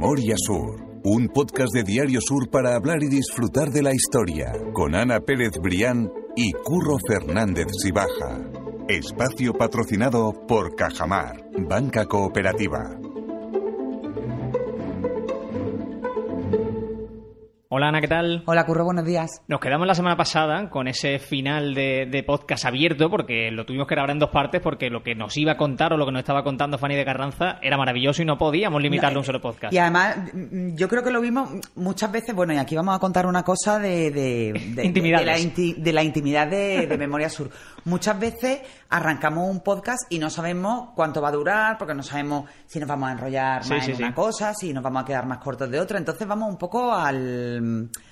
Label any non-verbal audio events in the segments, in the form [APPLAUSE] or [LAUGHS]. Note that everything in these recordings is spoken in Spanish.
Memoria Sur, un podcast de Diario Sur para hablar y disfrutar de la historia, con Ana Pérez Brián y Curro Fernández Sibaja. Espacio patrocinado por Cajamar, Banca Cooperativa. Hola Ana, ¿qué tal? Hola Curro, buenos días. Nos quedamos la semana pasada con ese final de, de, podcast abierto porque lo tuvimos que grabar en dos partes porque lo que nos iba a contar o lo que nos estaba contando Fanny de Carranza era maravilloso y no podíamos limitarlo a un solo podcast. Y además, yo creo que lo vimos muchas veces, bueno, y aquí vamos a contar una cosa de, de, [LAUGHS] de, la, inti, de la, intimidad de, Memoria Sur. Muchas veces arrancamos un podcast y no sabemos cuánto va a durar porque no sabemos si nos vamos a enrollar más sí, en sí, una sí. cosa, si nos vamos a quedar más cortos de otra. Entonces vamos un poco al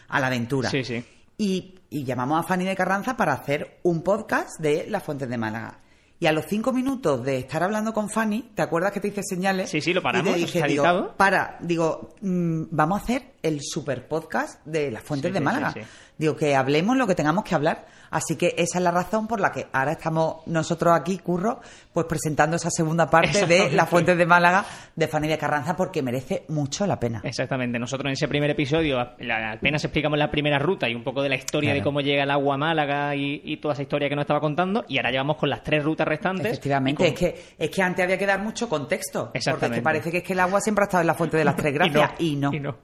a la aventura. Sí, sí. Y, y, llamamos a Fanny de Carranza para hacer un podcast de Las Fuentes de Málaga. Y a los cinco minutos de estar hablando con Fanny, ¿te acuerdas que te hice señales? Sí, sí, lo paramos. Y te dije, digo, para, digo, mmm, vamos a hacer el super podcast de Las Fuentes Sí, de Málaga. sí, sí. Digo, que hablemos lo que tengamos que hablar. Así que esa es la razón por la que ahora estamos nosotros aquí, Curro, pues presentando esa segunda parte de. Las Fuentes de Málaga de Fanny de Carranza porque merece mucho la pena. Exactamente. Nosotros en ese primer episodio apenas explicamos la primera ruta y un poco de la historia Claro. de cómo llega el agua a Málaga y, y toda esa historia que nos estaba contando. Y ahora llevamos con las tres rutas restantes. Efectivamente, es que, es que antes había que dar mucho contexto. Porque es Exactamente. que parece que es que el agua siempre ha estado en la fuente de las tres [LAUGHS] gracias y no. y no.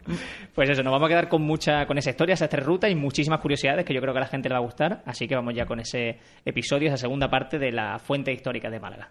Pues eso, nos vamos a quedar con mucha con esa historia, esas tres rutas y muchísimas curiosidades que yo creo que a la gente le va a gustar. Así que vamos ya con ese episodio, esa segunda parte de la fuente histórica de Málaga.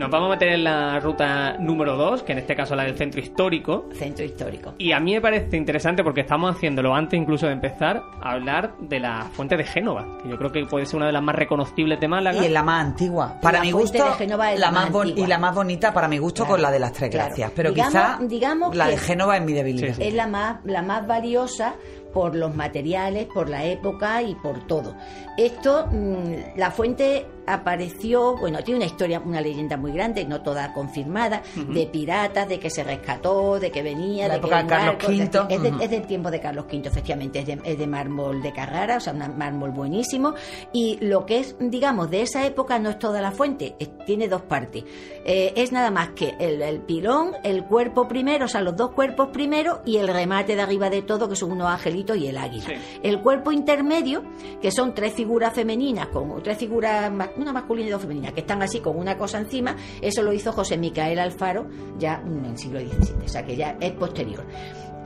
Nos vamos a meter en la ruta número 2, que en este caso la del centro histórico. Centro histórico. Y a mí me parece interesante porque estamos haciéndolo antes incluso de empezar a hablar de la fuente de Génova, que yo creo que puede ser una de las más reconocibles de Málaga. Y es la más antigua. Para La mi gusto, de Génova es la la más más y la más bonita para mi gusto Claro, con la de las tres claro. gracias. Pero Digamos- quizá digamos la de Génova es mi debilidad. Sí, sí. Es la más, la más valiosa por los materiales, por la época y por todo. Esto, mm, la fuente apareció, bueno, tiene una historia, una leyenda muy grande, no toda confirmada, de piratas, de que se rescató, de que venía, La de época que de Carlos V. Es, de- Ujú. es del tiempo de Carlos V, efectivamente, es de, es de mármol de Carrara, o sea, un mármol buenísimo. Y lo que es, digamos, de esa época no es toda la fuente, es- tiene dos partes. Eh, es nada más que el, el pilón, el cuerpo primero, o sea, los dos cuerpos primero y el remate de arriba de todo, que son unos y el águila. Sí. El cuerpo intermedio, que son tres figuras femeninas, con tres figuras, una masculina y dos femeninas, que están así con una cosa encima, eso lo hizo José Micael Alfaro ya en el siglo XVII, o sea que ya es posterior.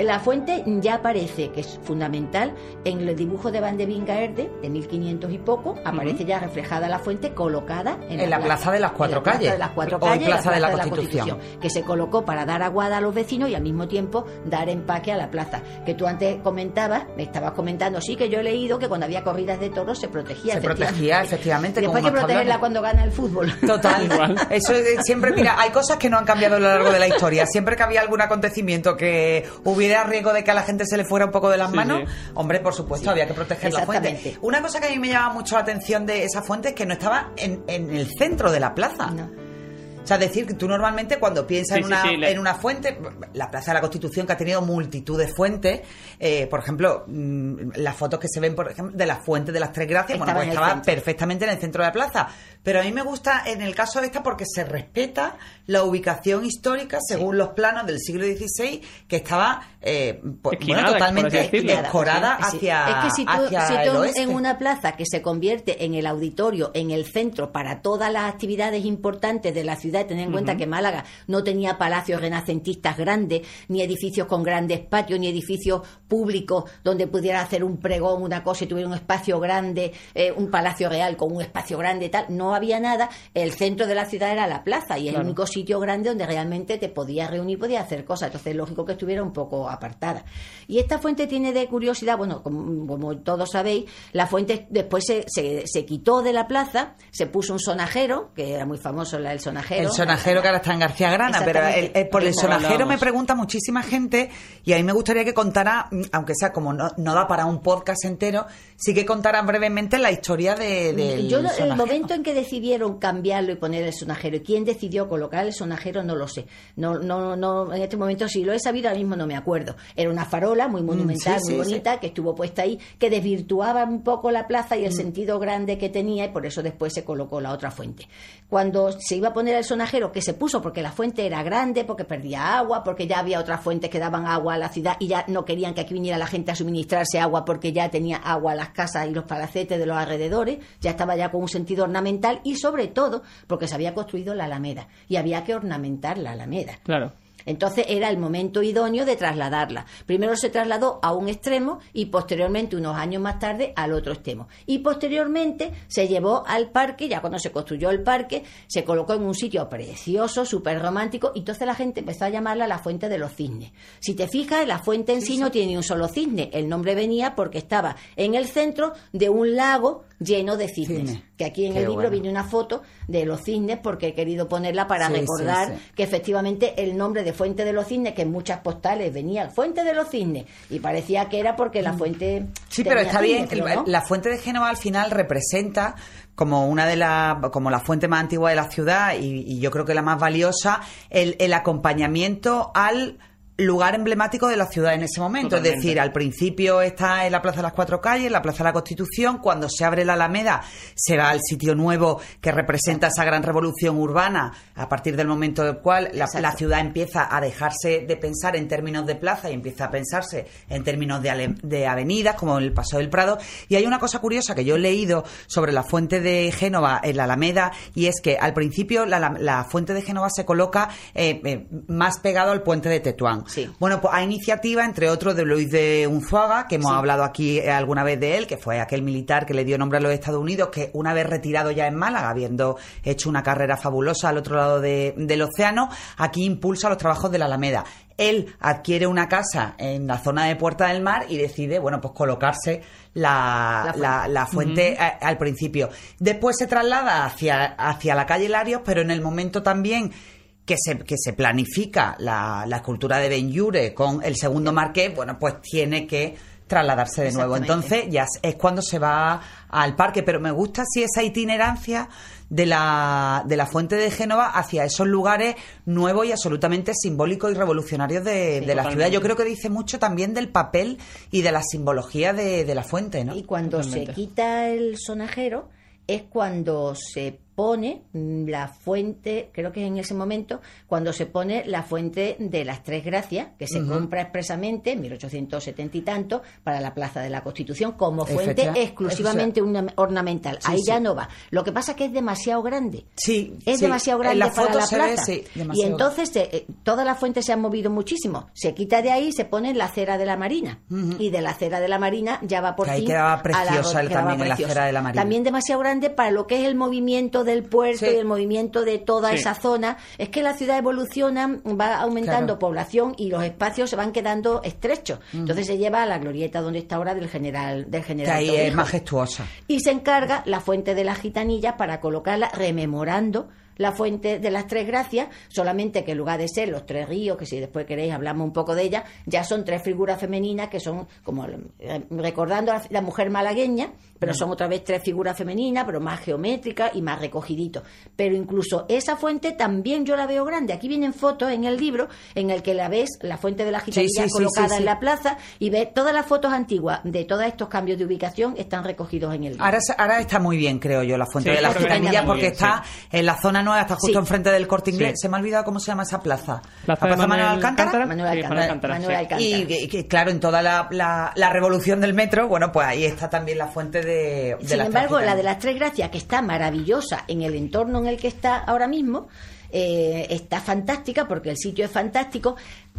La fuente ya aparece, que es fundamental, en el dibujo de Van de Vingaerde, de 1500 y poco, aparece ya reflejada la fuente colocada en, En la plaza de las cuatro en la plaza calles. de las cuatro calles, plaza de la plaza Constitución. que se colocó para dar aguada a los vecinos y al mismo tiempo dar empaque a la plaza. Que tú antes comentabas, me estabas comentando, sí, que yo he leído que cuando había corridas de toros se protegía. Se protegía, efectivamente, Y después hay que protegerla cuando gana el fútbol. [LAUGHS] Total. Igual. Eso es- siempre, mira, hay cosas que no han cambiado a lo largo de la historia. Siempre que había algún acontecimiento que hubiera riesgo de que a la gente se le fuera un poco de las Sí, manos, sí. hombre, por supuesto, había que proteger la fuente. Una cosa que a mí me llama mucho la atención de esa fuente es que no estaba en, en el centro de la plaza. No. O sea, decir que tú normalmente cuando piensas Sí, en, una, sí, le- en una fuente, la Plaza de la Constitución que ha tenido multitud de fuentes, eh, por ejemplo, mm, las fotos que se ven, por ejemplo, de la fuente de las Tres Gracias, bueno, Estaba pues estaba centro. perfectamente en el centro de la plaza. Pero a mí me gusta en el caso de esta porque se respeta la ubicación histórica según los planos del siglo XVI, que estaba eh, pues, Esquinada, bueno, totalmente decorada Sí. hacia, Es que si tú, hacia si el tú oeste. en una plaza que se convierte en el auditorio, en el centro para todas las actividades importantes de la ciudad, tener en cuenta que Málaga no tenía palacios renacentistas grandes, ni edificios con grandes patios, ni edificios públicos donde pudiera hacer un pregón, una cosa y tuviera un espacio grande, eh, un palacio real con un espacio grande y tal, no había nada. El centro de la ciudad era la plaza y Claro. el único sitio grande donde realmente te podías reunir, podías hacer cosas. Entonces es lógico que estuviera un poco apartada. Y esta fuente tiene de curiosidad, bueno, como, como todos sabéis, la fuente después se, se, se quitó de la plaza, se puso un sonajero, que era muy famoso el sonajero. El sonajero que ahora está en García Grana, pero el- Exactamente. el- por el sonajero me pregunta muchísima gente y a mí me gustaría que contara, mm, aunque sea como no, no da para un podcast entero, sí que contara brevemente la historia de, del Yo lo- el sonajero. momento en que decidieron cambiarlo y poner el sonajero? ¿Y quién decidió colocar el sonajero? No lo sé. No, no, no, en este momento, si lo he sabido, ahora mismo no me acuerdo. Era una farola muy mm, monumental, muy bonita, que estuvo puesta ahí, que desvirtuaba un poco la plaza y el mm. sentido grande que tenía, y por eso después se colocó la otra fuente. Cuando se iba a poner el sonajero, que se puso porque la fuente era grande, porque perdía agua, porque ya había otras fuentes que daban agua a la ciudad y ya no querían que aquí viniera la gente a suministrarse agua porque ya tenía agua las casas y los palacetes de los alrededores, ya estaba ya con un sentido ornamental y sobre todo porque se había construido la Alameda y había que ornamentar la Alameda. Claro. Entonces era el momento idóneo de trasladarla. Primero se trasladó a un extremo y posteriormente, unos años más tarde, al otro extremo. Y posteriormente se llevó al parque, ya cuando se construyó el parque, se colocó en un sitio precioso, súper romántico, y entonces la gente empezó a llamarla la fuente de los cisnes. Si te fijas, la fuente en sí, no tiene ni un solo cisne. El nombre venía porque estaba en el centro de un lago lleno de cisnes. Que aquí en el libro viene una foto de los cisnes porque he querido ponerla para recordar que efectivamente el nombre de Fuente de los Cisnes, que en muchas postales venía Fuente de los Cisnes, y parecía que era porque la mm. fuente. Sí, pero está bien. La fuente de Génova al final representa como una de las como la fuente más antigua de la ciudad y, yo creo que la más valiosa el, el acompañamiento al lugar emblemático de la ciudad en ese momento. Es decir, al principio está en la Plaza de las Cuatro Calles, la Plaza de la Constitución. Cuando se abre la Alameda, se va al sitio nuevo que representa esa gran revolución urbana, a partir del momento del cual la, ciudad empieza a dejarse de pensar en términos de plaza y empieza a pensarse en términos de, de avenidas, como el Paso del Prado. Y hay una cosa curiosa que yo he leído sobre la fuente de Génova en la Alameda, y es que al principio la, fuente de Génova se coloca eh, eh, más pegado al puente de Tetuán. Bueno, pues hay iniciativa, entre otros, de Luis de Unzuaga, que hemos hablado aquí eh, alguna vez de él, que fue aquel militar que le dio nombre a los Estados Unidos, que una vez retirado ya en Málaga, habiendo hecho una carrera fabulosa al otro lado del océano, aquí impulsa los trabajos de la Alameda. Él adquiere una casa en la zona de Puerta del Mar y decide, bueno, pues colocarse la, fuente al principio. Después se traslada hacia, hacia la calle Larios, pero en el momento también que se, que se planifica la, la escultura de Ben con el segundo marqués, bueno, pues tiene que trasladarse de nuevo. Entonces ya es cuando se va al parque, pero me gusta si esa itinerancia de la, de la fuente de Génova hacia esos lugares nuevos y absolutamente simbólicos y revolucionarios de, la ciudad. Yo creo que dice mucho también del papel y de la simbología de, de la fuente, ¿no? Y cuando se quita el sonajero es cuando se pone la fuente, creo que es en ese momento, cuando se pone la fuente de las Tres Gracias, que se compra expresamente en 1870 y tanto para la Plaza de la Constitución como fuente exclusivamente ornamental. Ahí ya no va. Lo que pasa es que es demasiado grande. Sí. Es demasiado grande para la plaza. y entonces eh, todas las fuentes se han movido muchísimo. Se quita de ahí y se pone la acera de la Marina. Y de la acera de la Marina ya va por que ahí quedaba preciosa también en la acera de la Marina. También demasiado grande para lo que es el movimiento del puerto y el movimiento de toda esa zona, es que la ciudad evoluciona, va aumentando población y los espacios se van quedando estrechos. Entonces se lleva a la glorieta donde está ahora del general del general. Que ahí es majestuosa. Y se encarga la fuente de la gitanilla para colocarla rememorando la fuente de las tres gracias, solamente que en lugar de ser los tres ríos, que si después queréis hablamos un poco de ella, ya son tres figuras femeninas que son como eh, recordando a la mujer malagueña, pero mm. son otra vez tres figuras femeninas, pero más geométricas y más recogiditos. Pero incluso esa fuente también yo la veo grande. Aquí vienen fotos en el libro en el que la ves, la fuente de la gitanilla colocada en la plaza, y ves todas las fotos antiguas de todos estos cambios de ubicación están recogidos en el libro. Ahora, ahora está muy bien, creo yo, la fuente de la gitanilla, porque está en la zona nueva, está justo enfrente del corte inglés. Se me ha olvidado cómo se llama esa plaza. Plaza, la plaza Manuel, Alcántara. Manuel Alcántara. Y, claro, en toda la, la, revolución del metro, bueno, pues ahí está también la fuente de. Sin embargo, la de las Tres Gracias, que está maravillosa en el entorno en el que está ahora mismo, eh, está fantástica porque el sitio es fantástico,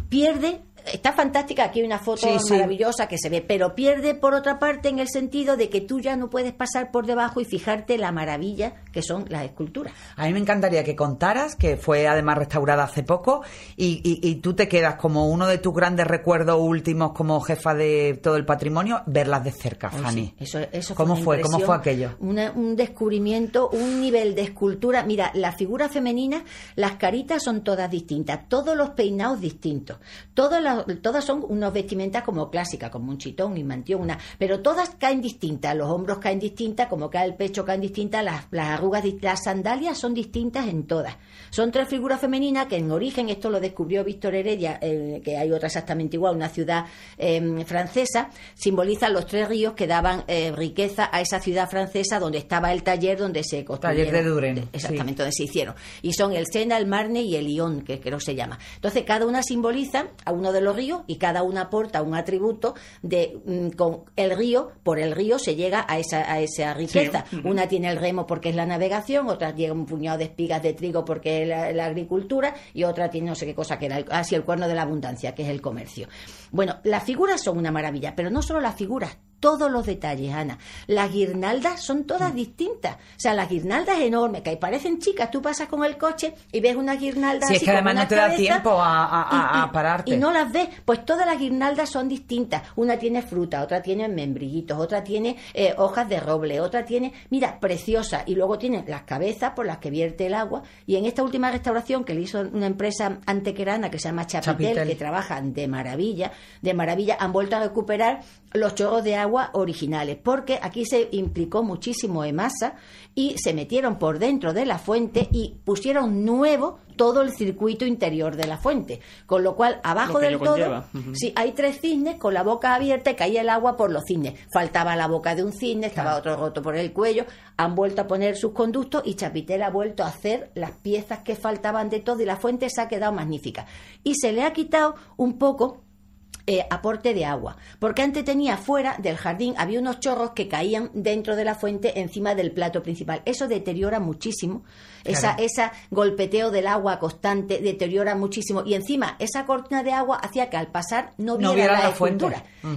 pierde está fantástica, aquí hay una foto maravillosa que se ve, pero pierde por otra parte en el sentido de que tú ya no puedes pasar por debajo y fijarte la maravilla que son las esculturas. A mí me encantaría que contaras, que fue además restaurada hace poco, y, y, tú te quedas como uno de tus grandes recuerdos últimos como jefa de todo el patrimonio, verlas de cerca, Fanny. eso, eso ¿Cómo fue? ¿Cómo fue aquello? un descubrimiento, un nivel de escultura. Mira, la figura femenina, las caritas son todas distintas, todos los peinados distintos, todas las todas, son unas vestimentas como clásicas, como un chitón, un mantión, una, pero todas caen distintas, los hombros caen distintas, como cae el pecho caen distintas, las, las las sandalias son distintas en todas. Son tres figuras femeninas que en origen, esto lo descubrió Víctor Heredia, eh, que hay otra exactamente igual, una ciudad em, francesa, simbolizan los tres ríos que daban eh, riqueza a esa ciudad francesa donde estaba el taller donde se construyeron. Taller de Duren. Exactamente, donde se hicieron. Y son el Sena, el Marne y el Lyon, que creo se llama. Entonces, cada una simboliza a uno de los ríos y cada una aporta un atributo de mm, con el río, por el río se llega a esa, a esa riqueza. Una tiene el remo porque es la navegación, otra llega un puñado de espigas de trigo porque es la, agricultura y otra tiene no sé qué cosa que era, así el cuerno de la abundancia, que es el comercio. Bueno, las figuras son una maravilla, pero no solo las figuras, todos los detalles, Ana. Las guirnaldas son todas mm. distintas. O sea, las guirnaldas enormes, que parecen chicas. Tú pasas con el coche y ves una guirnalda. Si es que además no te da tiempo a, pararte. Y no las ves. Pues todas las guirnaldas son distintas. Una tiene fruta, otra tiene membrillitos, otra tiene eh, hojas de roble, otra tiene, mira, preciosa. Y luego tiene las cabezas por las que vierte el agua. Y en esta última restauración que le hizo una empresa antequerana que se llama Chapitel, que trabajan de maravilla, de maravilla, han vuelto a recuperar los chorros de agua originales, porque aquí se implicó muchísimo en masa y se metieron por dentro de la fuente y pusieron nuevo todo el circuito interior de la fuente. Con lo cual, abajo del todo, si hay tres cisnes con la boca abierta y caía el agua por los cisnes. Faltaba la boca de un cisne, estaba otro roto por el cuello. Han vuelto a poner sus conductos y Chapitel ha vuelto a hacer las piezas que faltaban de todo y la fuente se ha quedado magnífica. Y se le ha quitado un poco eh, aporte de agua, porque antes tenía fuera del jardín, había unos chorros que caían dentro de la fuente encima del plato principal. Eso deteriora muchísimo, esa, esa golpeteo del agua constante deteriora muchísimo y encima esa cortina de agua hacía que al pasar no viera, la, fuente.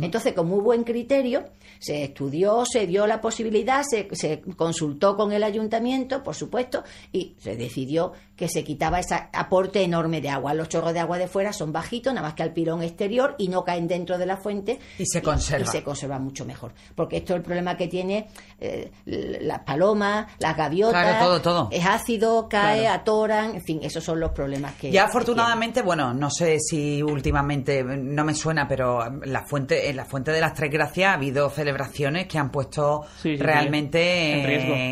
Entonces, con muy buen criterio, se estudió, se dio la posibilidad, se, se consultó con el ayuntamiento, por supuesto, y se decidió que se quitaba ese aporte enorme de agua. Los chorros de agua de fuera son bajitos, nada más que al pilón exterior y no caen dentro de la fuente. Y se conserva. Y, se conserva mucho mejor. Porque esto es el problema que tiene eh, las palomas, las gaviotas. todo, todo. Es ácido, cae, atoran, en fin, esos son los problemas que. Ya afortunadamente, bueno, no sé si últimamente, no me suena, pero la fuente, en la fuente de las Tres Gracias ha habido celebraciones que han puesto realmente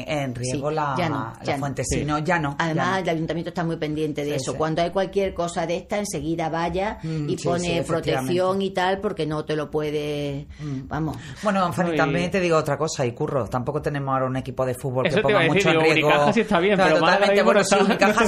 en riesgo, la, fuente. Si no, ya no. Además, el ayuntamiento está muy pendiente de eso. Cuando hay cualquier cosa de esta, enseguida vaya mm, y pone protección y tal, porque no te lo puede. Mm. Vamos. Bueno, Fanny, también te digo otra cosa, y curro. Tampoco tenemos ahora un equipo de fútbol que ponga mucho en riesgo. sí está bien, pero totalmente bueno, sí,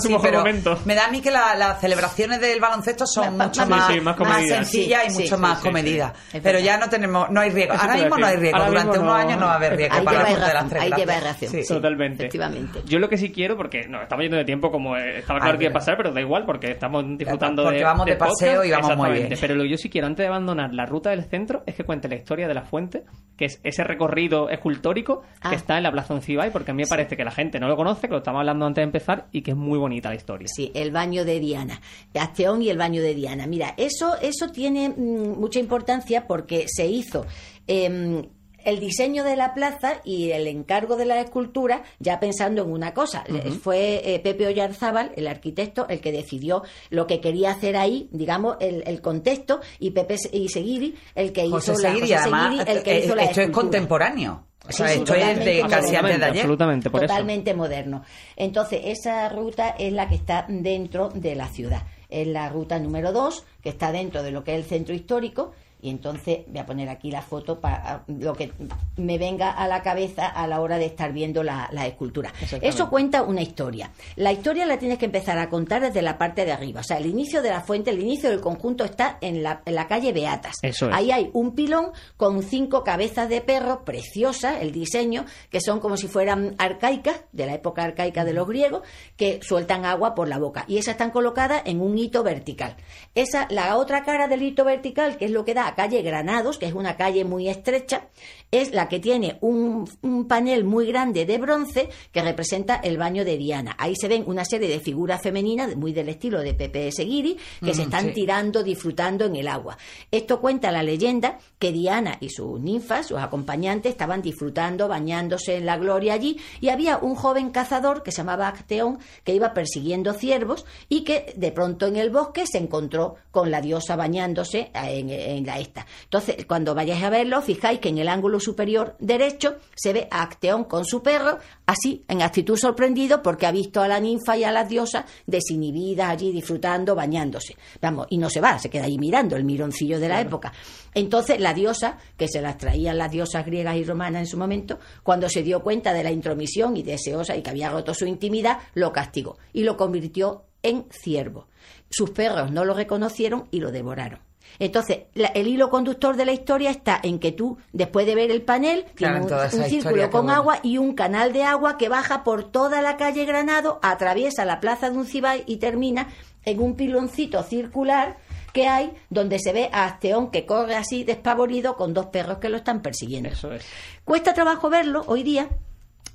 sí, pero me da a mí que las celebraciones del baloncesto son mucho más, más, sencillas y mucho más comedidas. Pero ya no tenemos, no hay riesgo. Ahora mismo no hay riesgo. Durante unos años no va a haber riesgo para las Ahí lleva reacción. Totalmente. Efectivamente. Yo lo que sí quiero, porque no, estamos yendo de tiempo como estaba claro que iba a pasar, pero da igual porque estamos disfrutando porque vamos de, paseo y vamos muy bien. Pero lo que yo sí quiero, antes de abandonar la ruta del centro, es que cuente la historia de la fuente, que es ese recorrido escultórico que ah. está en la Plaza Uncibay, porque a mí me parece que la gente no lo conoce, que lo estamos hablando antes de empezar, y que es muy bonita la historia. Sí, el baño de Diana. Asteón y el baño de Diana. Mira, eso, eso tiene mm, mucha importancia porque se hizo. Eh, el diseño de la plaza y el encargo de la escultura ya pensando en una cosa. Fue eh, Pepe Ollarzábal, el arquitecto, el que decidió lo que quería hacer ahí, digamos, el, contexto, y Pepe y Seguiri, el que hizo la, el que hizo la Esto es contemporáneo. O sea, esto es de casi antes de ayer. Absolutamente, Totalmente moderno. Entonces, esa ruta es la que está dentro de la ciudad. Es la ruta número 2, que está dentro de lo que es el centro histórico, y entonces voy a poner aquí la foto para lo que me venga a la cabeza a la hora de estar viendo la, escultura. Eso cuenta una historia. La historia la tienes que empezar a contar desde la parte de arriba. O sea, el inicio de la fuente, el inicio del conjunto está en la, en la calle Beatas. Ahí hay un pilón con cinco cabezas de perro, preciosa el diseño, que son como si fueran arcaicas, de la época arcaica de los griegos, que sueltan agua por la boca. Y esas están colocadas en un hito vertical. Esa, la otra cara del hito vertical, que es lo que da calle Granados, que es una calle muy estrecha, es la que tiene un, panel muy grande de bronce que representa el baño de Diana. Ahí se ven una serie de figuras femeninas, muy del estilo de Pepe Seguiri, que se están tirando, disfrutando en el agua. Esto cuenta la leyenda que Diana y sus ninfas, sus acompañantes, estaban disfrutando, bañándose en la gloria allí, y había un joven cazador que se llamaba Acteón, que iba persiguiendo ciervos y que de pronto en el bosque se encontró con la diosa bañándose en, en la esta. Entonces, cuando vayáis a verlo, fijáis que en el ángulo superior derecho se ve a Acteón con su perro, así, en actitud sorprendido porque ha visto a la ninfa y a las diosas desinhibidas allí disfrutando, bañándose. Vamos, y no se va, se queda ahí mirando el mironcillo de la época. Entonces la diosa, que se las traían las diosas griegas y romanas en su momento, cuando se dio cuenta de la intromisión y deseosa y que había roto su intimidad, lo castigó y lo convirtió en ciervo. Sus perros no lo reconocieron y lo devoraron. Entonces, el hilo conductor de la historia está en que tú, después de ver el panel, tienes un, círculo con agua y un canal de agua que baja por toda la calle Granado, atraviesa la plaza de Uncibay y termina en un piloncito circular que hay donde se ve a Asteón que corre así despavorido con dos perros que lo están persiguiendo. Eso es. Cuesta trabajo verlo hoy día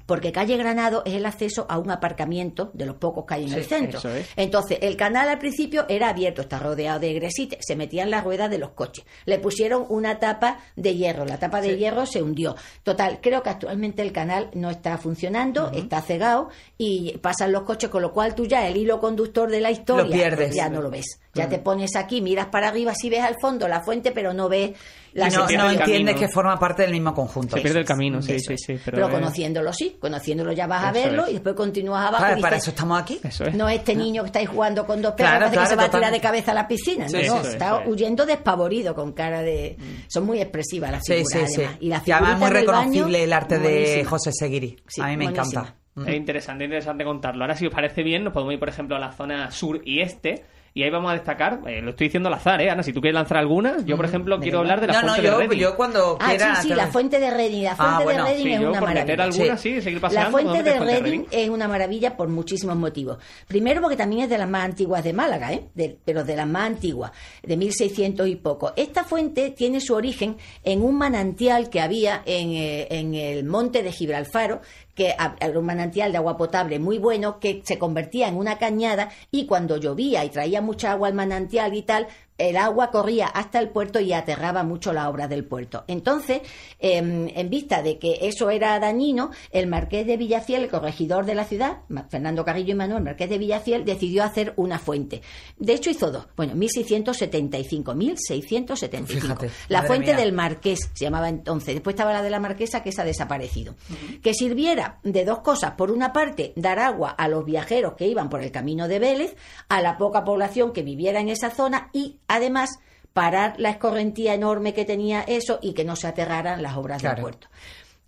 porque calle Granado es el acceso a un aparcamiento de los pocos que hay en el centro. Entonces, el canal al principio era abierto, está rodeado de gresite, se metían las ruedas de los coches. Le pusieron una tapa de hierro, la tapa de hierro se hundió. Total, creo que actualmente el canal no está funcionando, está cegado y pasan los coches, con lo cual tú ya el hilo conductor de la historia ya no lo ves. Ya te pones aquí, miras para arriba, sí ves al fondo la fuente, pero no ves la No, no entiendes que forma parte del mismo conjunto. Se pierde el camino, sí, sí, sí. Pero, conociéndolo sí, conociéndolo ya vas a verlo y después continúas abajo. para eso estamos aquí. No este niño que estáis jugando con dos perros que se va a tirar de cabeza a la piscina. no, está huyendo despavorido con cara de... Son muy expresivas las figuras, además. Y, las además muy reconocible el arte de José Seguiri. a mí me encanta. Es interesante, interesante contarlo. Ahora, si os parece bien, nos podemos ir, por ejemplo, a la zona sur y este y ahí vamos a destacar, eh, lo estoy diciendo al azar, ¿eh? Ana, si tú quieres lanzar alguna, yo por ejemplo quiero hablar de la fuente de Reading. yo cuando ah, sí, sí, la fuente de Reading. La ah, fuente de Reading es una maravilla. Alguna, sí. seguir paseando, la fuente de Reading es una maravilla por muchísimos motivos. Primero porque también es de las más antiguas de Málaga, ¿eh? pero de las más antiguas, de 1600 y poco. Esta fuente tiene su origen en un manantial que había en, eh, en el monte de Gibralfaro, que era un manantial de agua potable muy bueno que se convertía en una cañada y cuando llovía y traía mucha agua al manantial y tal, el agua corría hasta el puerto y aterraba mucho la obra del puerto. Entonces, em, en vista de que eso era dañino, el marqués de Villafiel, el corregidor de la ciudad, Fernando Carrillo y Manuel, marqués de Villafiel, decidió hacer una fuente. De hecho, hizo dos. Bueno, 1675, 1675. la fuente del marqués se llamaba entonces. Después estaba la de la marquesa, que se ha desaparecido. Que sirviera de dos cosas. Por una parte, dar agua a los viajeros que iban por el camino de Vélez, a la poca población que viviera en esa zona y Además, parar la escorrentía enorme que tenía eso y que no se aterraran las obras del puerto.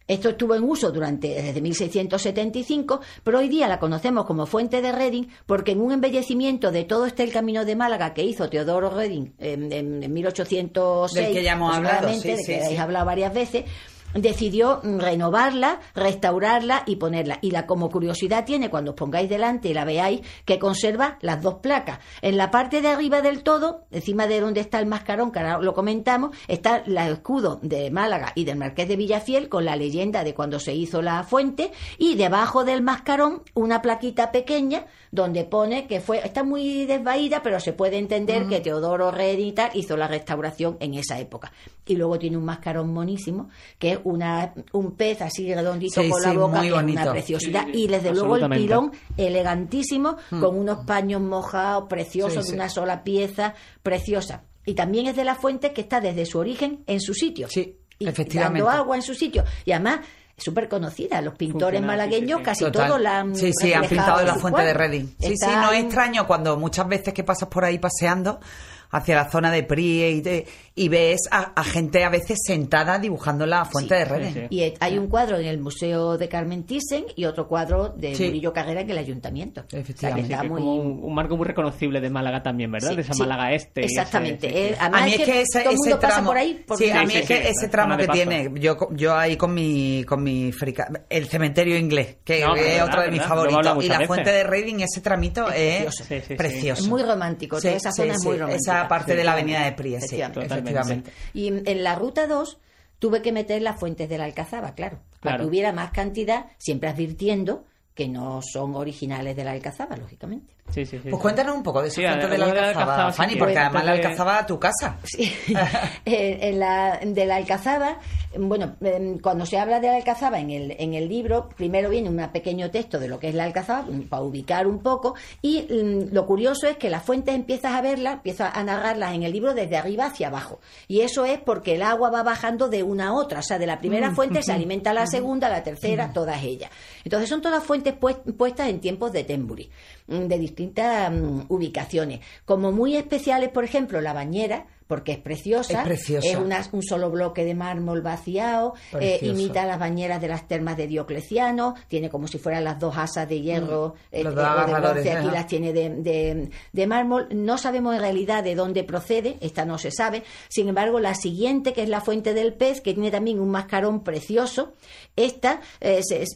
Esto estuvo en uso durante desde 1675, pero hoy día la conocemos como Fuente de Reding porque en un embellecimiento de todo este el camino de Málaga que hizo Teodoro Reding en, 1806, del que ya hemos hablado, de que habéis hablado varias veces, decidió renovarla, restaurarla y ponerla. Y la como curiosidad tiene, cuando os pongáis delante y la veáis, que conserva las dos placas. En la parte de arriba del todo, encima de donde está el mascarón, que ahora lo comentamos, está el escudo de Málaga y del Marqués de Villafiel con la leyenda de cuando se hizo la fuente y debajo del mascarón una plaquita pequeña donde pone que fue, está muy desvaída, pero se puede entender que Teodoro Redita hizo la restauración en esa época. Y luego tiene un mascarón monísimo, que es una, un pez así redondito con la boca, que es una preciosidad. Y desde luego el pilón elegantísimo, mm. con unos paños mojados, preciosos, de una sola pieza, preciosa. Y también es de la fuente que está desde su origen en su sitio. Sí, y efectivamente. Dando agua en su sitio. Y además súper conocida. Los pintores malagueños casi todos la han Sí, sí, han pintado en la fuente de Reading. Sí, sí, no es extraño cuando muchas veces que pasas por ahí paseando hacia la zona de Prie y, de, y ves a, gente a veces sentada dibujando la fuente de redes. Y hay un cuadro en el Museo de Carmen Thyssen y otro cuadro de Murillo Carrera en el Ayuntamiento. Efectivamente. como un, marco muy reconocible de Málaga también, ¿verdad? de esa Málaga este. Exactamente. a mí es que, ese, ese tramo, por ahí. Sí, a mí es que ese tramo que tiene, yo, yo ahí con mi, con mi frica, el cementerio inglés, que es otro de mis favoritos, y la fuente de Reading, ese tramito es, precioso. Es muy romántico, esa zona es muy romántica esa parte de la avenida de Pries, efectivamente. Y en la ruta 2 tuve que meter las fuentes de la Alcazaba, claro, para que hubiera más cantidad, siempre advirtiendo que no son originales de la Alcazaba, lógicamente. Sí, sí, sí, pues cuéntanos un poco de ese fuente de la Alcazaba, Fanny, porque además la Alcazaba a tu casa. [LAUGHS] Sí, eh, en la, de la Alcazaba, bueno, em, cuando se habla de la Alcazaba en el, en el libro, primero viene un pequeño texto de lo que es la Alcazaba, mm, para ubicar un poco, y mm, lo curioso es que las fuentes empiezas a verlas, empiezas a narrarlas en el libro desde arriba hacia abajo. Y eso es porque el agua va bajando de una a otra, o sea, de la primera mm. fuente se [LAUGHS] alimenta la segunda, la tercera, todas ellas. Entonces son todas fuentes puestas en tiempos de Tembury, de distintas ubicaciones. Como muy especiales, por ejemplo, la bañera, porque es preciosa. Es, un solo bloque de mármol vaciado, eh, imita las bañeras de las termas de Diocleciano, tiene como si fueran las dos asas de hierro mm, eh, eh, de bronce, aquí las tiene de, de, mármol. No sabemos en realidad de dónde procede, esta no se sabe. Sin embargo, la siguiente, que es la fuente del pez, que tiene también un mascarón precioso, esta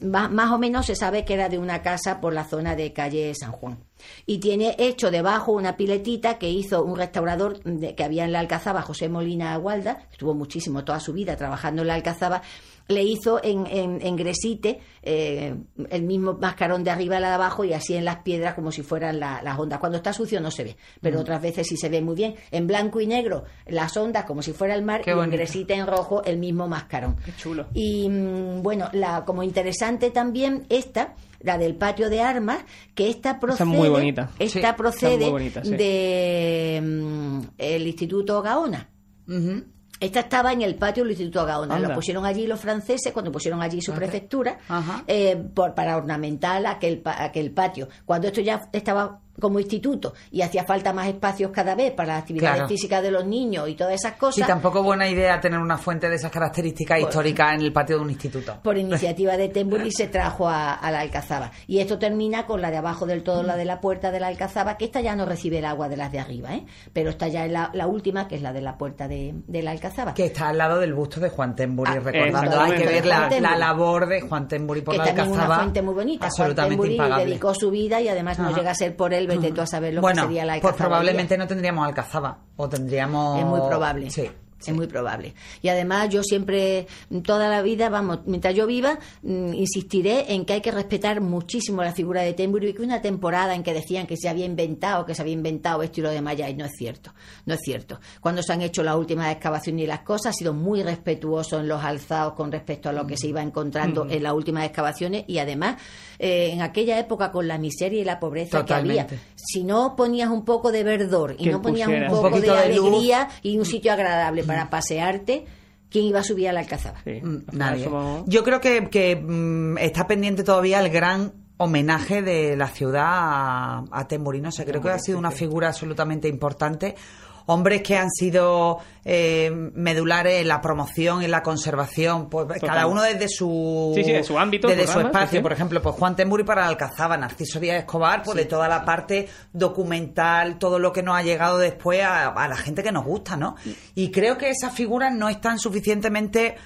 más o menos se sabe que era de una casa por la zona de calle San Juan y tiene hecho debajo una piletita que hizo un restaurador que había en la Alcazaba, José Molina Agualda, estuvo muchísimo toda su vida trabajando en la Alcazaba, le hizo en, en, gresite eh, el mismo mascarón de arriba y de abajo y así en las piedras como si fueran las ondas. Cuando está sucio no se ve, pero mm. otras veces sí se ve muy bien. En blanco y negro las ondas como si fuera el mar y en gresite en rojo el mismo mascarón. Qué chulo. Y mm, bueno, la, como interesante también esta la del patio de armas, que esta procede, muy bonita. Esta procede de mm, el Instituto Gaona. Esta estaba en el patio del Instituto Gaona. Lo pusieron allí los franceses cuando pusieron allí su prefectura eh, por, para ornamentar aquel, aquel patio. Cuando esto ya estaba como instituto y hacía falta más espacios cada vez para las actividades físicas de los niños y todas esas cosas. Y tampoco buena idea tener una fuente de esas características históricas en el patio de un instituto. Por iniciativa de Tembury se trajo a, la Alcazaba. Y esto termina con la de abajo del todo, la de la puerta de la Alcazaba, que esta ya no recibe el agua de las de arriba, ¿eh? pero esta ya es la, última, que es la de la puerta de, la Alcazaba. Que está al lado del busto de Juan Tembury, ah, recordando, hay que ver la, labor de Juan Tembury por la Alcazaba. Es una fuente muy bonita. Absolutamente Juan dedicó su vida y además no llega a ser por él, vete tú a saber lo bueno, que sería la Pues probablemente no tendríamos Alcazaba, o tendríamos... Es muy probable. Sí. Es muy probable. Y además yo siempre, toda la vida, vamos, mientras yo viva, mm, insistiré en que hay que respetar muchísimo la figura de y que una temporada en que decían que se había inventado, que se había inventado esto y lo demás, y no es cierto. No es cierto. Cuando se han hecho las últimas excavaciones y las cosas, ha sido muy respetuoso en los alzados con respecto a lo que se iba encontrando mm. en las últimas excavaciones y además, eh, en aquella época con la miseria y la pobreza que había, si no ponías un poco de verdor y no ponías un poco de, alegría y un sitio agradable para pasearte, ¿quién iba a subir a la Alcazaba? Mm, nadie. Yo creo que, mm, está pendiente todavía el gran homenaje de la ciudad a, a Temburino. O creo que ha sido una figura absolutamente importante hombres que han sido eh, medulares en la promoción, en la conservación, pues cada uno desde su, su ámbito, desde su espacio. Por ejemplo, pues Juan Temuri para Alcazaba, Narciso Díaz Escobar, pues de toda la parte documental, todo lo que nos ha llegado después a, a la gente que nos gusta, ¿no? Y creo que esas figuras no están suficientemente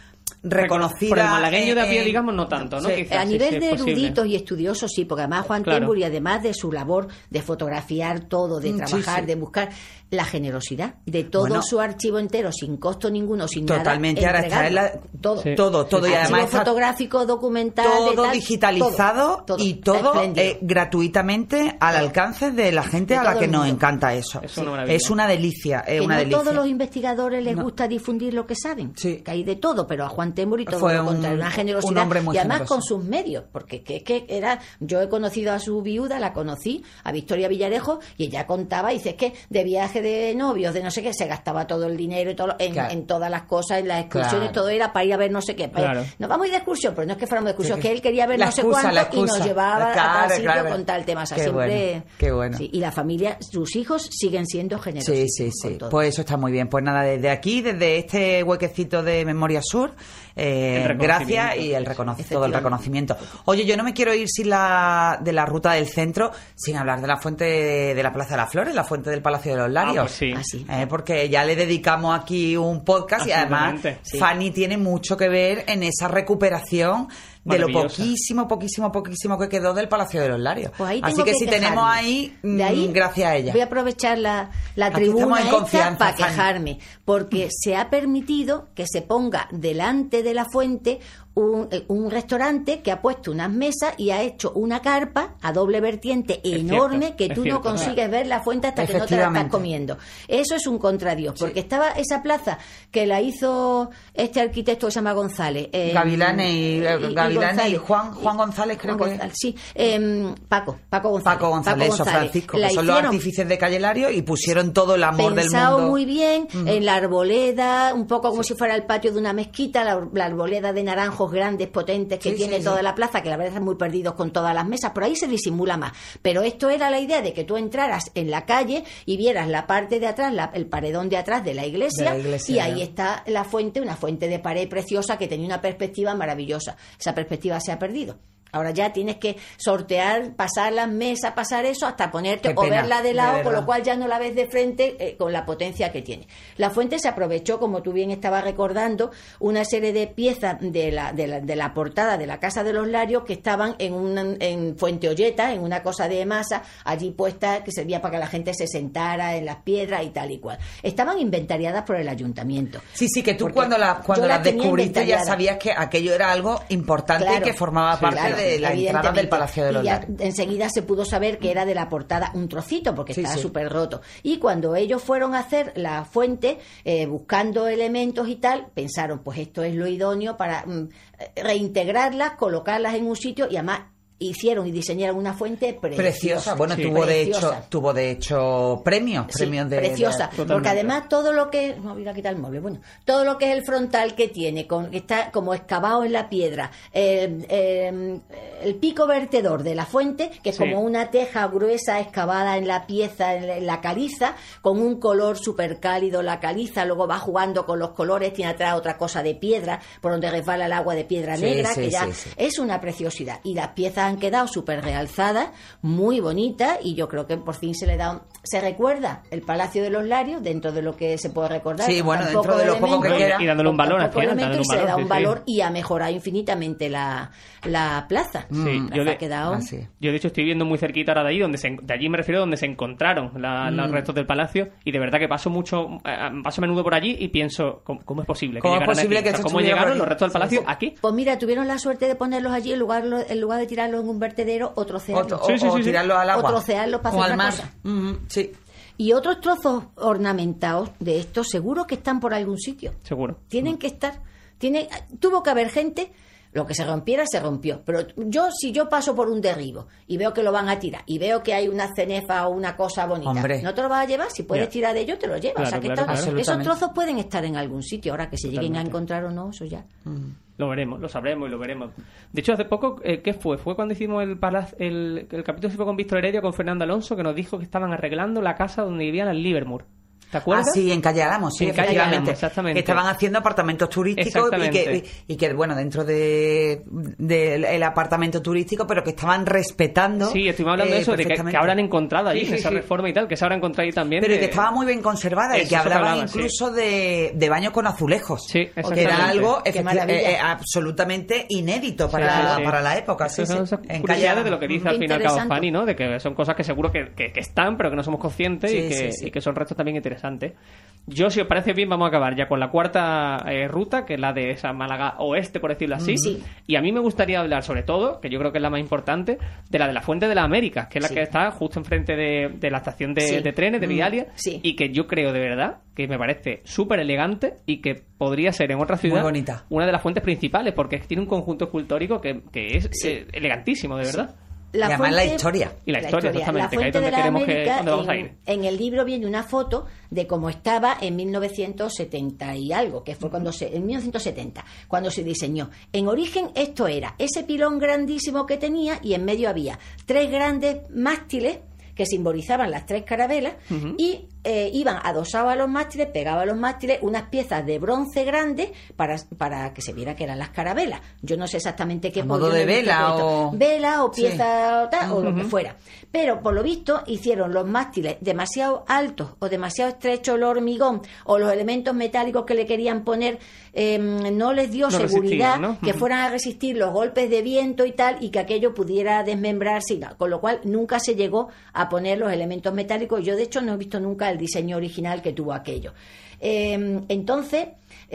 reconocida. Por el malagueño de a pie, digamos, no tanto, ¿no? a nivel de eruditos y estudiosos, sí, porque además Juan claro. y además de su labor de fotografiar todo, de mm, trabajar, de buscar la generosidad de todo su archivo entero, sin costo ninguno, sin totalmente, nada. Totalmente, ahora está todo, todo, todo, y además fotográfico, documental, todo digitalizado y todo eh, gratuitamente al alcance de la gente a la que nos encanta eso. Es una, es una delicia, es una no todos los investigadores les gusta difundir lo que saben, que hay de todo, pero a Juan Temuri todo Fue lo contrario, una generosidad y además con sus medios, porque que, que era, yo he conocido a su viuda, la conocí, a Victoria Villarejo, y ella contaba, y dice, es que de viaje de novios, de no sé qué, se gastaba todo el dinero y todo en, todas las cosas, en las excursiones, todo era para ir a ver no sé qué. Nos vamos a ir de excursión, pero no es que fuéramos de excursión, que él quería ver no sé cuánto y nos llevaba a tal sitio con tal tema. O sea, siempre. qué bueno. y la familia, sus hijos siguen siendo generosos. Sí, sí, sí. Pues eso está muy bien. Pues nada, desde aquí, desde este huequecito de Memoria Sur, eh, gracias y el todo el reconocimiento. Oye, yo no me quiero ir sin la de la ruta del centro sin hablar de la fuente de, la Plaza de las Flores, la fuente del Palacio de los Larios. Ah, pues sí. Ah, eh, porque ya le dedicamos aquí un podcast y además Fanny tiene mucho que ver en esa recuperación de lo poquísimo, poquísimo, poquísimo que quedó del Palacio de los Larios. Pues Así que, si tenemos ahí, de ahí, mm, gracias a ella. Voy a aprovechar la, la tribuna para quejarme, porque se ha permitido que se ponga delante de la fuente eh, un, restaurante que ha puesto unas mesas y ha hecho una carpa a doble vertiente enorme que tú no consigues ver la fuente hasta que no te la estás comiendo. Eso es un contradios, porque estaba esa plaza que la hizo este arquitecto que se llama González. Eh, Gavilán y, y, Juan, Juan González, creo que Sí, em, Paco, Paco González. Paco González, Paco Francisco, que son los artífices de Calle y pusieron todo el amor del mundo. muy bien, en la arboleda, un poco como si fuera el patio de una mezquita, la arboleda de naranjo grandes, potentes que tiene toda la plaza, que la verdad están muy perdidos con todas las mesas, por ahí se disimula más. Pero esto era la idea de que tú entraras en la calle y vieras la parte de atrás, el paredón de atrás de la iglesia, y ahí está la fuente, una fuente de pared preciosa que tenía una perspectiva maravillosa. Esa perspectiva se ha perdido. Ahora ya tienes que sortear, pasar las mesas, pasar eso, hasta ponerte o verla de lado, con lo cual ya no la ves de frente eh, con la potencia que tiene. La fuente se aprovechó, como tú bien estabas recordando, una serie de piezas de la, de la, de la portada de la Casa de los Larios que estaban en, una, en Fuente Olleta, en una cosa de masa, allí puesta que servía para que la gente se sentara en las piedras y tal y cual. Estaban inventariadas por el ayuntamiento. Sí, sí, que tú cuando, la, cuando las descubriste ya sabías que aquello era algo importante y que formaba parte de la entrada del Palacio de los y enseguida se pudo saber que era de la portada un trocito, porque estaba súper roto. Y cuando ellos fueron a hacer la fuente, eh, buscando elementos y tal, pensaron, pues esto es lo idóneo para mm, reintegrarlas, colocarlas en un sitio y además hicieron y diseñaron una fuente preciosa. Bueno, tuvo de hecho tuvo de hecho premios, premios de preciosa, porque además todo lo que no voy a quitar el mueble, bueno, todo lo que es el frontal que tiene, con que está como excavado en la piedra, el pico vertedor de la fuente, que es como una teja gruesa excavada en la pieza, en la caliza, con un color súper cálido la caliza, luego va jugando con los colores, tiene atrás otra cosa de piedra, por donde resbala el agua de piedra negra, que ya es una preciosidad. Y las piezas han quedado súper realzadas, muy bonitas, y yo creo que por fin se le da se recuerda el Palacio de los Larios dentro de lo que se puede recordar. Sí, bueno, dentro de lo poco que quiera. Y dándole un valor al y se le da un valor y ha mejorado infinitamente la, la plaza. Sí, mm, yo, de, quedado... yo de hecho estoy viendo muy cerquita ahora de allí, donde de allí me refiero donde se encontraron los mm. restos del palacio, y de verdad que paso mucho, eh, paso menudo por allí y pienso, ¿cómo, es posible que ¿Cómo es posible que ¿Cómo llegaron los restos del palacio aquí? Pues mira, tuvieron la suerte de ponerlos allí en lugar, en lugar de tirarlos en un vertedero o trocearlos. O, tirarlos al agua. O trocearlos para hacer al Cosa. sí. Y otros trozos ornamentados de estos seguro que están por algún sitio. Seguro. Tienen que estar. Tiene, tuvo que haber gente lo que se rompiera se rompió. Pero yo, si yo paso por un derribo y veo que lo van a tirar y veo que hay una cenefa o una cosa bonita, ¿no te lo vas a llevar? Si puedes tirar de ello, te lo llevas. esos trozos pueden estar en algún sitio. Ahora que se lleguen a encontrar o no, eso ya. Mm. Lo veremos, lo sabremos y lo veremos. De hecho, hace poco, eh, ¿qué fue? Fue cuando hicimos el, el, el capítulo se fue con Víctor Heredia, con Fernando Alonso, que nos dijo que estaban arreglando la casa donde vivían en Livermore. ¿Te acuerdas? Ah, sí, en Calle sí, efectivamente. exactamente. Estaban haciendo apartamentos turísticos y que, y que, bueno, dentro del de, el apartamento turístico, pero que estaban respetando. Sí, estuvimos hablando de eso, de que, habrán encontrado ahí, esa reforma y tal, que se habrá encontrado ahí también. Pero que estaba muy bien conservada y que hablaban incluso de, de baño con azulejos. Sí, que era algo eh, eh, absolutamente inédito para, la, para la época. Sí, sí. En Calle de lo que dice al final Cabo Fanny, ¿no? De que son cosas que seguro que, que, están, pero que no somos conscientes y, que, y que son restos también interesantes yo, si os parece bien, vamos a acabar ya con la cuarta eh, ruta, que es la de esa Málaga Oeste, por decirlo así. Y a mí me gustaría hablar, sobre todo, que yo creo que es la más importante, de la de la Fuente de la América, que es la que está justo enfrente de, la estación de, trenes de Vidalia. Y que yo creo de verdad que me parece súper elegante y que podría ser en otra ciudad una de las fuentes principales, porque tiene un conjunto escultórico que, es eh, elegantísimo, de verdad la además la historia. Y la, historia, exactamente, que donde queremos que, vamos a ir. En el libro viene una foto de cómo estaba en 1970 y algo, que fue cuando se, en 1970, cuando se diseñó. En origen esto era ese pilón grandísimo que tenía y en medio había tres grandes mástiles que simbolizaban las tres carabelas y eh, iban adosados a los mástiles, pegaban a los mástiles unas piezas de bronce grandes para, para que se viera que eran las carabelas. Yo no sé exactamente qué modo de vela o vela o pieza o, lo que fuera. Pero por lo visto hicieron los mástiles demasiado altos o demasiado estrechos el hormigón o los elementos metálicos que le querían poner em, no les dio seguridad que fueran a resistir los golpes de viento y tal y que aquello pudiera desmembrarse, con lo cual nunca se llegó a poner los elementos metálicos. Yo de hecho no he visto nunca el diseño original que tuvo aquello. Em, entonces,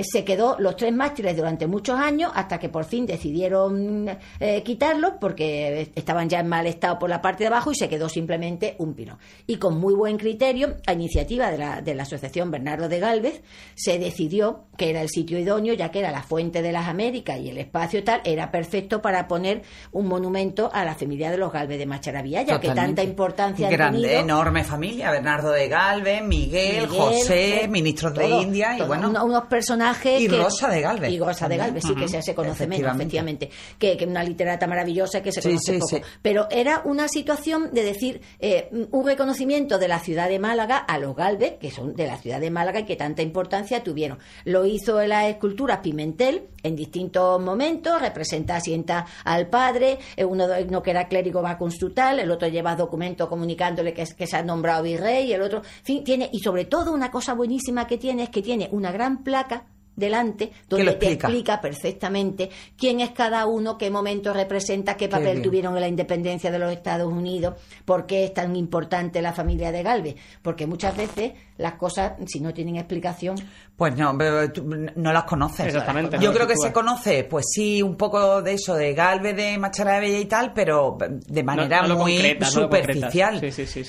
se quedó los tres mástiles durante muchos años hasta que por fin decidieron eh, quitarlos porque estaban ya en mal estado por la parte de abajo y se quedó simplemente un pino. Y con muy buen criterio, a iniciativa de la, de la Asociación Bernardo de Galvez, se decidió que era el sitio idóneo, ya que era la fuente de las Américas y el espacio tal, era perfecto para poner un monumento a la familia de los Galvez de Macharavilla, ya que tanta importancia Grande, enorme familia, Bernardo de Galvez, Miguel, José, ministros de India y bueno. Unos personajes. Y Rosa de Galvez. Y Rosa de Galvez, sí, que se, se conoce menos, efectivamente. Que, que, una literata maravillosa que se conoce poco. Pero era una situación de decir eh, un reconocimiento de la ciudad de Málaga a los Galvez, que son de la ciudad de Málaga y que tanta importancia tuvieron. Lo hizo en las esculturas Pimentel en distintos momentos, representa, sienta al padre, eh, uno, no que era clérigo va a consultar, el otro lleva documentos comunicándole que, que se ha nombrado virrey, el otro, fin, tiene, y sobre todo una cosa buenísima que tiene es que tiene una gran placa delante donde te explica perfectamente quién es cada uno, qué momento representa, qué papel tuvieron en la independencia de los Estados Unidos, por qué es tan importante la familia de Galvez, porque muchas veces las cosas, si no tienen explicación... Pues no, no las conoces. Exactamente. Yo creo que se conoce, pues sí, un poco de eso, de Galvez, de Machara de y tal, pero de manera muy superficial.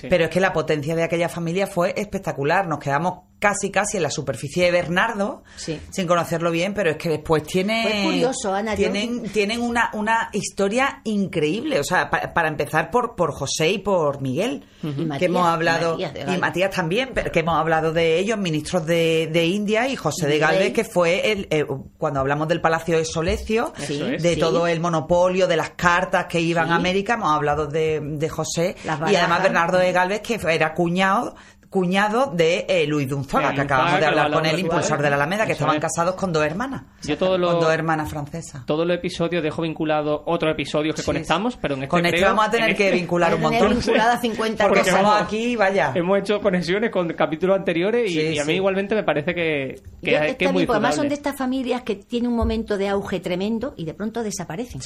pero es que la potencia de aquella familia fue espectacular. Nos quedamos casi casi en la superficie de Bernardo, sin conocerlo bien, pero es que después tiene curioso, Ana, tienen tienen una, una historia increíble, o sea, para empezar por por José y por Miguel, que hemos hablado y Matías, también, pero que hemos hablado de ellos, ministros de, de India y José de Galvez que fue el eh, cuando hablamos del Palacio de Solecio, de todo el monopolio de las cartas que iban a América, hemos hablado de, de José. Y además Bernardo de Galvez que era cuñado cuñado de eh, Luis Dunzaga, que acabamos de hablar con el impulsor de la Alameda, que estaban casados con dos hermanas. Yo todo lo, con dos hermanas francesas. Todo el episodio dejo vinculado otros episodios que conectamos, pero en este Con este vamos a tener que vincular un [LAUGHS] montón. vinculada 50 Porque estamos aquí, vaya. Hemos hecho conexiones con capítulos anteriores y, a mí igualmente me parece que, que, es muy Además son de estas familias que tienen un momento de auge tremendo y de pronto desaparecen.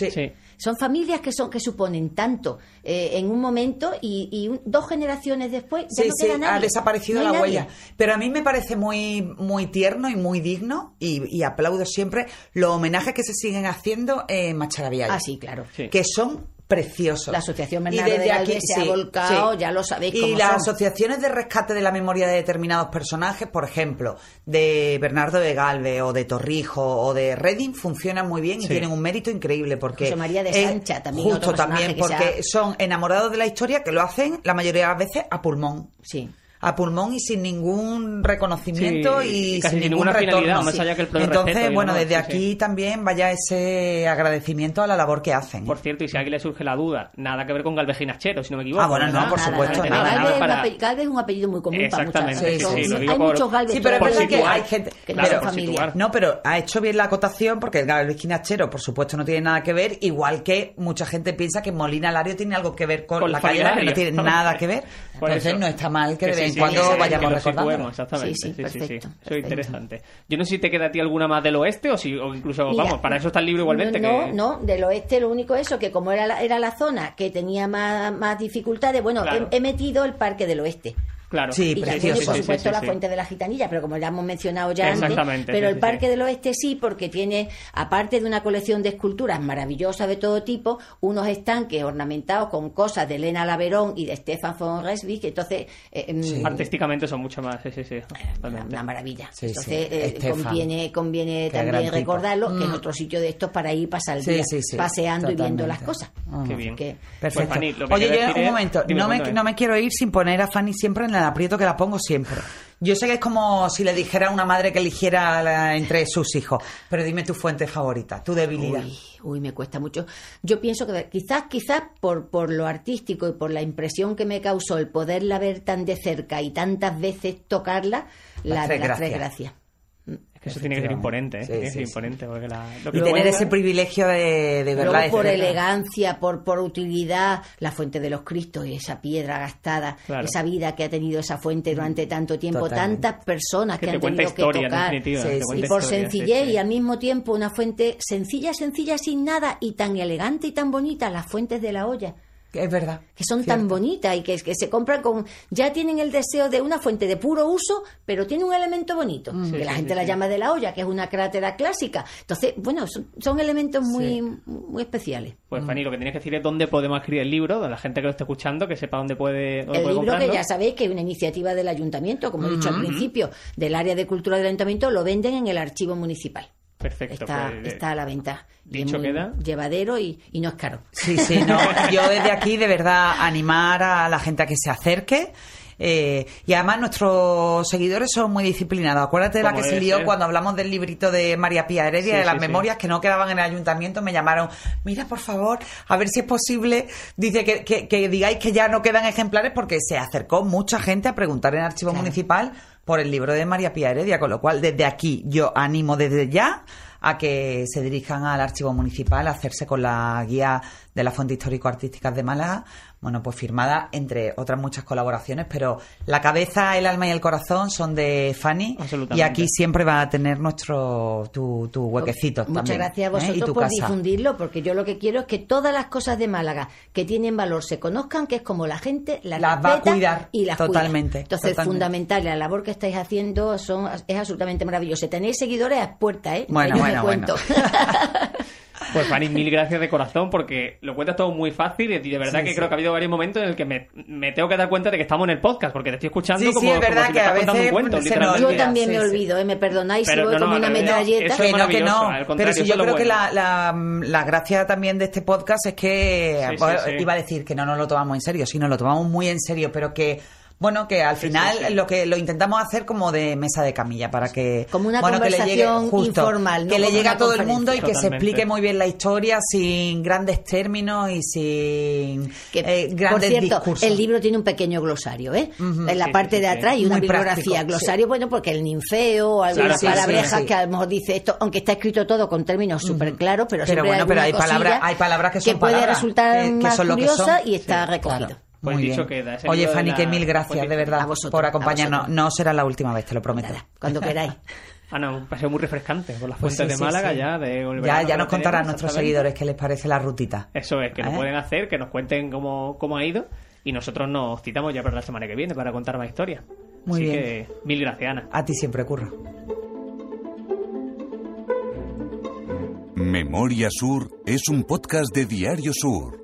Son familias que son que suponen tanto eh, en un momento y, dos generaciones después ya no queda nadie desaparecido la huella. Pero a mí me parece muy, muy tierno y muy digno y, aplaudo siempre los homenajes que se siguen haciendo en Macharavilla. Ah, sí, claro. Que son preciosos. La Asociación Bernardo de aquí, se ha volcado, ya lo sabéis Y las asociaciones de rescate de la memoria de determinados personajes, por ejemplo, de Bernardo de Galve o de Torrijo o de Redding, funcionan muy bien y tienen un mérito increíble porque... José María de Sancha también. Justo también, porque son enamorados de la historia que lo hacen la mayoría de las veces a pulmón. Sí a pulmón y sin ningún reconocimiento y, sin ningún retorno. Más allá que el Entonces, bueno, desde aquí también vaya ese agradecimiento a la labor que hacen. Por cierto, y si a alguien le surge la duda, nada que ver con Galveginachero, si no me equivoco. Ah, bueno, no, por supuesto. Nada, nada, Galvez, es un apellido muy común para muchas sí, sí, Hay muchos Galvez. Sí, pero es verdad que hay gente... Que pero, familia. No, pero ha hecho bien la acotación porque el Galveginachero, por supuesto, no tiene nada que ver, igual que mucha gente piensa que Molina Lario tiene algo que ver con, la calle no tiene nada que ver. Entonces no está mal que de cuando vayamos exactamente. Sí, sí, sí, Eso es interesante. Yo no sé si te queda a ti alguna más del oeste o si o incluso, vamos, para eso está el libro igualmente. No, no, del oeste lo único eso, que como era la, era la zona que tenía más, más dificultades, bueno, he, metido el Parque del Oeste. Claro. Sí, y Tiene, por supuesto, la fuente de la gitanilla, pero como ya hemos mencionado ya antes. Pero el Parque del Oeste sí, porque tiene, aparte de una colección de esculturas maravillosas de todo tipo, unos estanques ornamentados con cosas de Elena Laverón y de Stefan von Resvik. Entonces. Eh, em, Artísticamente son mucho más. Sí, sí, sí. Una maravilla. entonces, eh, conviene, conviene también recordarlo, que es mm. otro sitio de estos para ir pasar el día paseando y viendo las cosas. Qué bien. Perfecto. Pues, Oye, un momento. No me, no me quiero ir sin poner a Fanny siempre en la aprieto que la pongo siempre. Yo sé que es como si le dijera a una madre que eligiera entre sus hijos, pero dime tu fuente favorita, tu debilidad. Uy, me cuesta mucho. Yo pienso que quizás, quizás por, por lo artístico y por la impresión que me causó el poderla ver tan de cerca y tantas veces tocarla, la, las tres gracias. Eso tiene que ser imponente, ¿eh? tiene que ser imponente. Porque la, y tener ese privilegio de, de verla. por elegancia, por, por utilidad, la fuente de los Cristos y esa piedra gastada, esa vida que ha tenido esa fuente durante tanto tiempo, tantas personas que, han tenido que tocar. y por sencillez y al mismo tiempo una fuente sencilla, sencilla, sin nada y tan elegante y tan bonita, las fuentes de la olla. Es verdad. Que son tan bonitas y que, que, se compran con. Ya tienen el deseo de una fuente de puro uso, pero tiene un elemento bonito. Mm. que la gente la llama de la olla, que es una crátera clásica. Entonces, bueno, son, elementos muy, muy especiales. Pues, mm. Fanny, lo que tienes que decir es dónde podemos escribir el libro, de la gente que lo esté escuchando, que sepa dónde puede. el libro, que ya sabéis que es una iniciativa del ayuntamiento, como he dicho al principio, del área de cultura del ayuntamiento, lo venden en el archivo municipal. Perfecto. Está, pues, está a la venta. Dicho queda. Llevadero y, no es caro. Sí, sí, no. [LAUGHS] Yo desde aquí, de verdad, animar a la gente a que se acerque. Eh, y además nuestros seguidores son muy disciplinados. Acuérdate de la que se lió cuando hablamos del librito de María Pía Heredia, de las memorias que no quedaban en el ayuntamiento. Me llamaron, mira, por favor, a ver si es posible. Dice que, que, digáis que ya no quedan ejemplares porque se acercó mucha gente a preguntar en el archivo municipal por el libro de María Pía Heredia, con lo cual desde aquí yo animo desde ya a que se dirijan al archivo municipal a hacerse con la guía de la Fuente Histórico-Artísticas de Málaga bueno, pues firmada entre otras muchas colaboraciones, pero la cabeza, el alma y el corazón son de Fanny y aquí siempre va a tener nuestro tu, tu huequecito. Muchas gracias a ¿eh? vosotros por difundirlo, porque yo lo que quiero es que todas las cosas de Málaga que tienen valor se conozcan, que es como la gente las, va a cuidar y las totalmente. Entonces, es fundamental, la labor que estáis haciendo son es absolutamente maravillosa. Tenéis seguidores a puerta, ¿eh? Bueno, bueno, bueno. [LAUGHS] Pues Fanny, mil gracias de corazón porque lo cuentas todo muy fácil y de verdad que creo que ha habido varios momentos en el que me, tengo que dar cuenta de que estamos en el podcast porque te estoy escuchando como, es verdad que a veces cuento, Yo también me olvido, ¿eh? me perdonáis si voy como una metralleta. Que no, que no. Pero si yo creo que la, la, gracia también de este podcast es que iba a decir que no nos lo tomamos en serio, sí nos lo tomamos muy en serio, pero que bueno, que al final lo que lo intentamos hacer como de mesa de camilla para que como una conversación informal, que le llegue a todo el mundo y que se explique muy bien la historia sin grandes términos y sin eh, grandes por cierto, El libro tiene un pequeño glosario, ¿eh? En la parte de atrás y una bibliografía, glosario bueno porque el ninfeo, algunas palabrejas que a lo mejor dice esto, aunque está escrito todo con términos súper claros, pero, pero bueno, pero hay palabras, hay palabras que son que puede resultar más curiosa y está recogido. Pues dicho Oye, Fanny, que mil gracias, de verdad, por acompañarnos. No será la última vez, te lo prometo. cuando queráis. [LAUGHS] Ah, no, un paseo muy refrescante por las pues fuentes de Málaga ya. De ya ya nos contarán nuestros seguidores qué les parece la rutita. Eso es, que nos ¿Eh? pueden hacer, que nos cuenten cómo, cómo ha ido y nosotros nos citamos ya para la semana que viene para contar más historias. Muy Así bien. que mil gracias, Ana. A ti siempre, Curro. Memoria Sur es un podcast de Diario Sur.